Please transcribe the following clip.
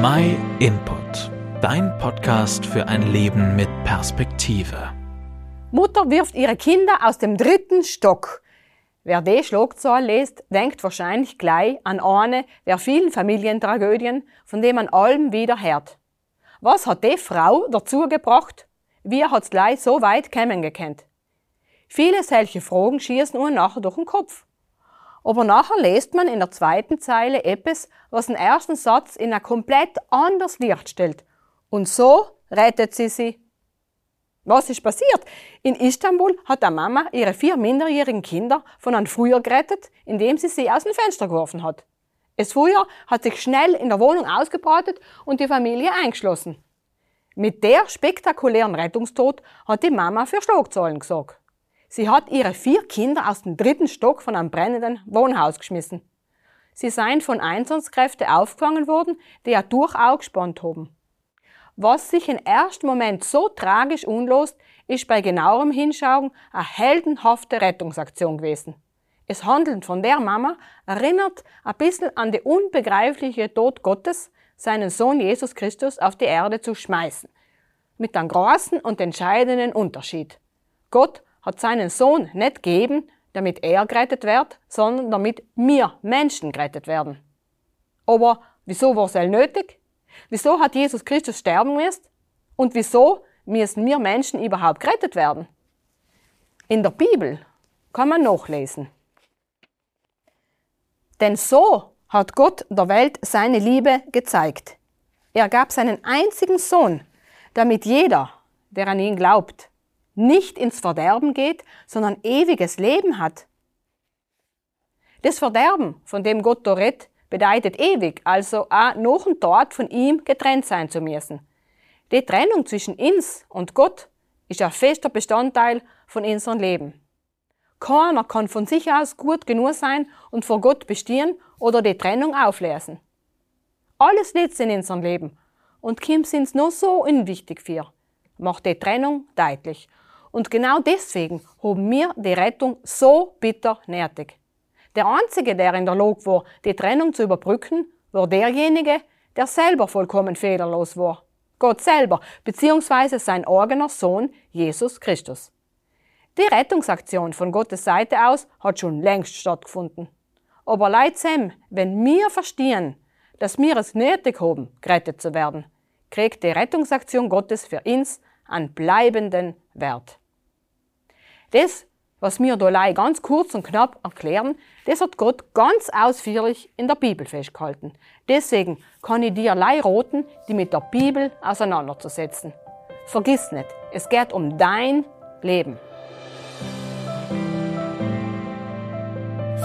My Input, dein Podcast für ein Leben mit Perspektive. Mutter wirft ihre Kinder aus dem dritten Stock. Wer die Schlagzahl liest, denkt wahrscheinlich gleich an eine der vielen Familientragödien, von denen man allem wieder hört. Was hat die Frau dazu gebracht? Wie hat's gleich so weit kommen gekannt? Viele solche Fragen schießen nur nachher durch den Kopf. Aber nachher liest man in der zweiten Zeile etwas, was den ersten Satz in ein komplett anderes Licht stellt. Und so rettet sie sie. Was ist passiert? In Istanbul hat der Mama ihre vier minderjährigen Kinder von einem Frühjahr gerettet, indem sie sie aus dem Fenster geworfen hat. Es Frühjahr hat sich schnell in der Wohnung ausgebreitet und die Familie eingeschlossen. Mit der spektakulären Rettungstod hat die Mama für Schlagzeilen gesorgt. Sie hat ihre vier Kinder aus dem dritten Stock von einem brennenden Wohnhaus geschmissen. Sie seien von Einsatzkräften aufgefangen worden, die ein Durchauge gespannt haben. Was sich im ersten Moment so tragisch unlost, ist bei genauerem Hinschauen eine heldenhafte Rettungsaktion gewesen. Es handelt von der Mama, erinnert ein bisschen an die unbegreifliche Tod Gottes, seinen Sohn Jesus Christus auf die Erde zu schmeißen. Mit einem großen und entscheidenden Unterschied. Gott hat seinen Sohn nicht gegeben, damit er gerettet wird, sondern damit wir Menschen gerettet werden. Aber wieso war es nötig? Wieso hat Jesus Christus sterben müssen? Und wieso müssen wir Menschen überhaupt gerettet werden? In der Bibel kann man nachlesen. Denn so hat Gott der Welt seine Liebe gezeigt. Er gab seinen einzigen Sohn, damit jeder, der an ihn glaubt, nicht ins Verderben geht, sondern ewiges Leben hat. Das Verderben, von dem Gott da redet, bedeutet ewig, also auch noch und dort von ihm getrennt sein zu müssen. Die Trennung zwischen uns und Gott ist ein fester Bestandteil von unserem Leben. Keiner kann von sich aus gut genug sein und vor Gott bestehen oder die Trennung auflösen. Alles letzte in unserem Leben und Kim sind's nur so unwichtig für, macht die Trennung deutlich und genau deswegen haben wir die Rettung so bitter nötig. Der Einzige, der in der Lage war, die Trennung zu überbrücken, war derjenige, der selber vollkommen fehlerlos war. Gott selber, beziehungsweise sein eigener Sohn, Jesus Christus. Die Rettungsaktion von Gottes Seite aus hat schon längst stattgefunden. Aber leid Sam, wenn wir verstehen, dass wir es nötig haben, gerettet zu werden, kriegt die Rettungsaktion Gottes für uns einen bleibenden Wert. Das, was wir da ganz kurz und knapp erklären, das hat Gott ganz ausführlich in der Bibel festgehalten. Deswegen kann ich dir lei roten, die mit der Bibel auseinanderzusetzen. Vergiss nicht, es geht um dein Leben.